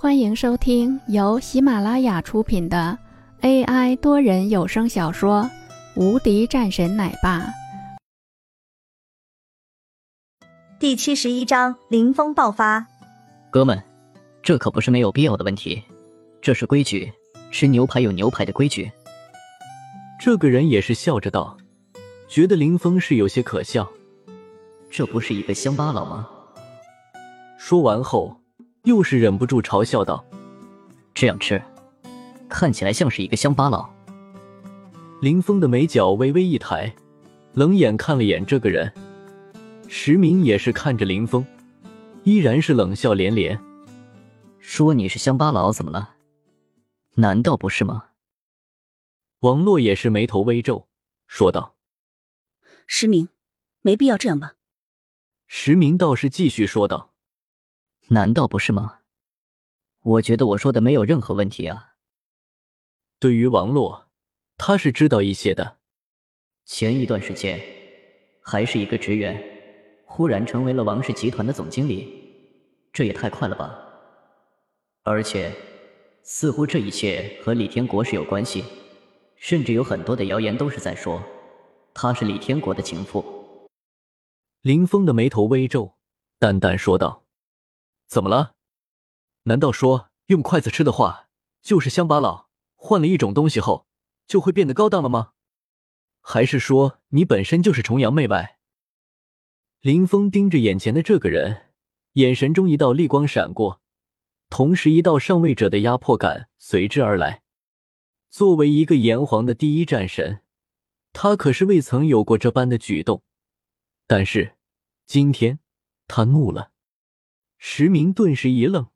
欢迎收听由喜马拉雅出品的 AI 多人有声小说《无敌战神奶爸》第七十一章：林峰爆发。哥们，这可不是没有必要的问题，这是规矩，吃牛排有牛排的规矩。这个人也是笑着道，觉得林峰是有些可笑。这不是一个乡巴佬吗？说完后。又是忍不住嘲笑道：“这样吃，看起来像是一个乡巴佬。”林峰的眉角微微一抬，冷眼看了眼这个人。石明也是看着林峰，依然是冷笑连连，说：“你是乡巴佬怎么了？难道不是吗？”王洛也是眉头微皱，说道：“石明，没必要这样吧？”石明倒是继续说道。难道不是吗？我觉得我说的没有任何问题啊。对于王洛，他是知道一些的。前一段时间，还是一个职员，忽然成为了王氏集团的总经理，这也太快了吧！而且，似乎这一切和李天国是有关系，甚至有很多的谣言都是在说，他是李天国的情妇。林峰的眉头微皱，淡淡说道。怎么了？难道说用筷子吃的话就是乡巴佬？换了一种东西后就会变得高档了吗？还是说你本身就是崇洋媚外？林峰盯着眼前的这个人，眼神中一道厉光闪过，同时一道上位者的压迫感随之而来。作为一个炎黄的第一战神，他可是未曾有过这般的举动。但是今天他怒了。石明顿时一愣，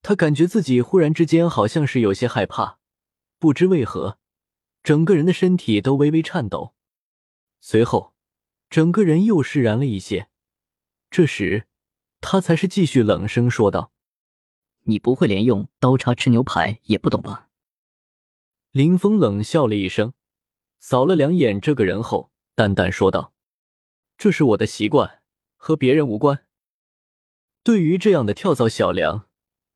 他感觉自己忽然之间好像是有些害怕，不知为何，整个人的身体都微微颤抖。随后，整个人又释然了一些。这时，他才是继续冷声说道：“你不会连用刀叉吃牛排也不懂吧？”林峰冷笑了一声，扫了两眼这个人后，淡淡说道：“这是我的习惯，和别人无关。”对于这样的跳蚤小梁，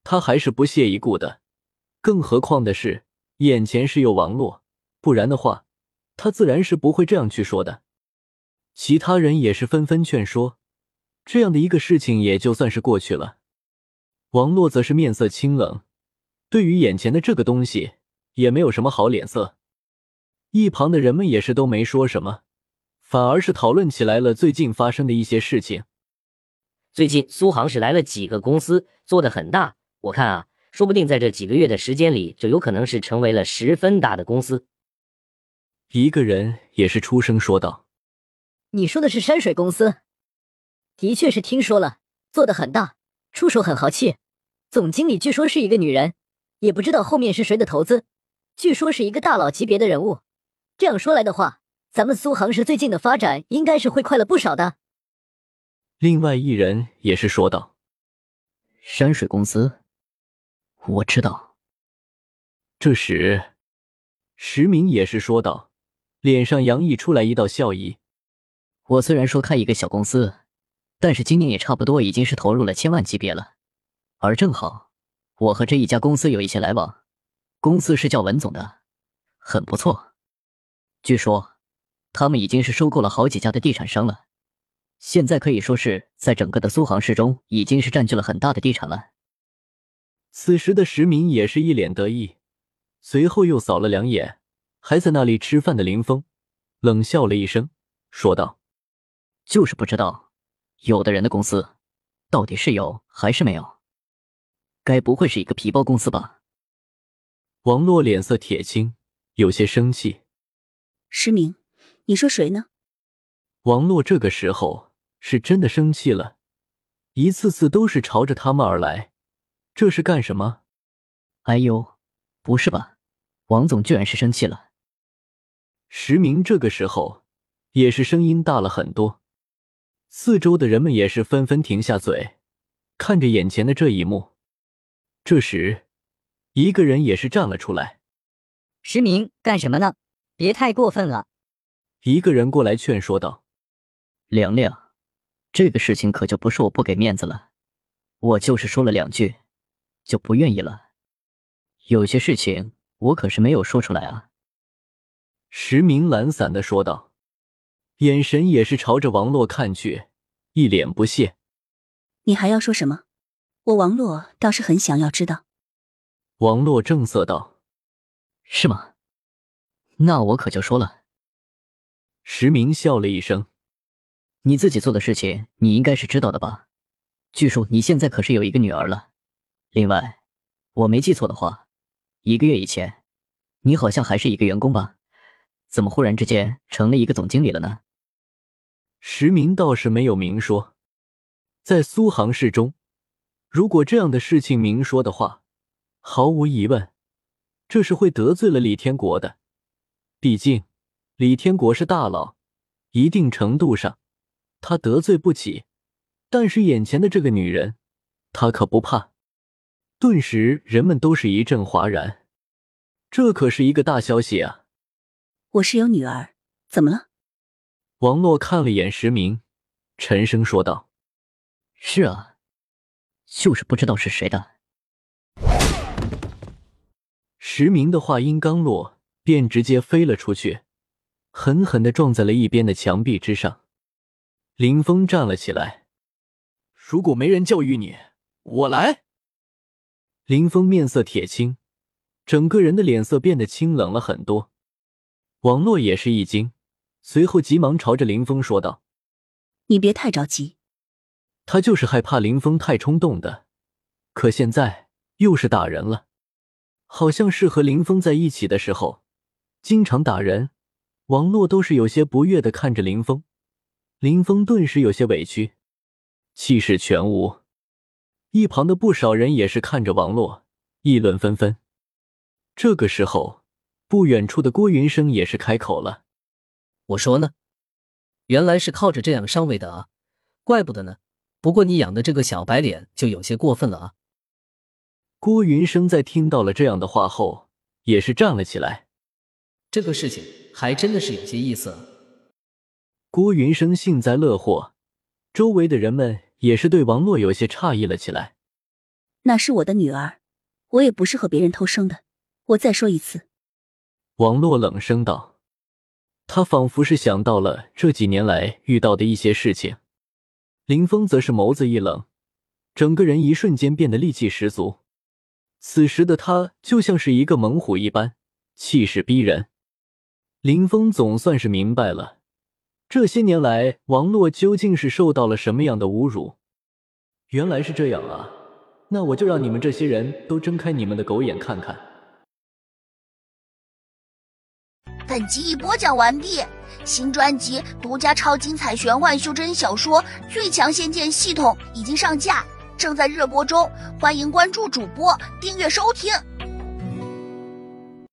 他还是不屑一顾的。更何况的是，眼前是有王洛，不然的话，他自然是不会这样去说的。其他人也是纷纷劝说，这样的一个事情也就算是过去了。王洛则是面色清冷，对于眼前的这个东西也没有什么好脸色。一旁的人们也是都没说什么，反而是讨论起来了最近发生的一些事情。最近苏杭市来了几个公司，做的很大。我看啊，说不定在这几个月的时间里，就有可能是成为了十分大的公司。一个人也是出声说道：“你说的是山水公司？的确是听说了，做的很大，出手很豪气。总经理据说是一个女人，也不知道后面是谁的投资。据说是一个大佬级别的人物。这样说来的话，咱们苏杭市最近的发展应该是会快了不少的。”另外一人也是说道：“山水公司，我知道。”这时，石明也是说道，脸上洋溢出来一道笑意：“我虽然说开一个小公司，但是今年也差不多已经是投入了千万级别了。而正好，我和这一家公司有一些来往，公司是叫文总的，很不错。据说，他们已经是收购了好几家的地产商了。”现在可以说是在整个的苏杭市中，已经是占据了很大的地产了。此时的石明也是一脸得意，随后又扫了两眼还在那里吃饭的林峰，冷笑了一声，说道：“就是不知道，有的人的公司到底是有还是没有？该不会是一个皮包公司吧？”王洛脸色铁青，有些生气：“石明，你说谁呢？”王洛这个时候是真的生气了，一次次都是朝着他们而来，这是干什么？哎呦，不是吧？王总居然是生气了。石明这个时候也是声音大了很多，四周的人们也是纷纷停下嘴，看着眼前的这一幕。这时，一个人也是站了出来：“石明，干什么呢？别太过分了。”一个人过来劝说道。凉凉，这个事情可就不是我不给面子了，我就是说了两句，就不愿意了。有些事情我可是没有说出来啊。”石明懒散的说道，眼神也是朝着王洛看去，一脸不屑。“你还要说什么？我王洛倒是很想要知道。”王洛正色道，“是吗？那我可就说了。”石明笑了一声。你自己做的事情，你应该是知道的吧？据说你现在可是有一个女儿了。另外，我没记错的话，一个月以前，你好像还是一个员工吧？怎么忽然之间成了一个总经理了呢？石明倒是没有明说，在苏杭市中，如果这样的事情明说的话，毫无疑问，这是会得罪了李天国的。毕竟，李天国是大佬，一定程度上。他得罪不起，但是眼前的这个女人，他可不怕。顿时，人们都是一阵哗然。这可是一个大消息啊！我是有女儿，怎么了？王洛看了眼石明，沉声说道：“是啊，就是不知道是谁的。”石明的话音刚落，便直接飞了出去，狠狠的撞在了一边的墙壁之上。林峰站了起来。如果没人教育你，我来。林峰面色铁青，整个人的脸色变得清冷了很多。王洛也是一惊，随后急忙朝着林峰说道：“你别太着急。”他就是害怕林峰太冲动的，可现在又是打人了，好像是和林峰在一起的时候经常打人。王洛都是有些不悦的看着林峰。林峰顿时有些委屈，气势全无。一旁的不少人也是看着王洛，议论纷纷。这个时候，不远处的郭云生也是开口了：“我说呢，原来是靠着这样上位的啊，怪不得呢。不过你养的这个小白脸就有些过分了啊。”郭云生在听到了这样的话后，也是站了起来。这个事情还真的是有些意思。郭云生幸灾乐祸，周围的人们也是对王洛有些诧异了起来。那是我的女儿，我也不是和别人偷生的。我再说一次。王洛冷声道，他仿佛是想到了这几年来遇到的一些事情。林峰则是眸子一冷，整个人一瞬间变得戾气十足。此时的他就像是一个猛虎一般，气势逼人。林峰总算是明白了。这些年来，王洛究竟是受到了什么样的侮辱？原来是这样啊！那我就让你们这些人都睁开你们的狗眼看看。本集已播讲完毕，新专辑独家超精彩玄幻修真小说《最强仙剑系统》已经上架，正在热播中，欢迎关注主播，订阅收听。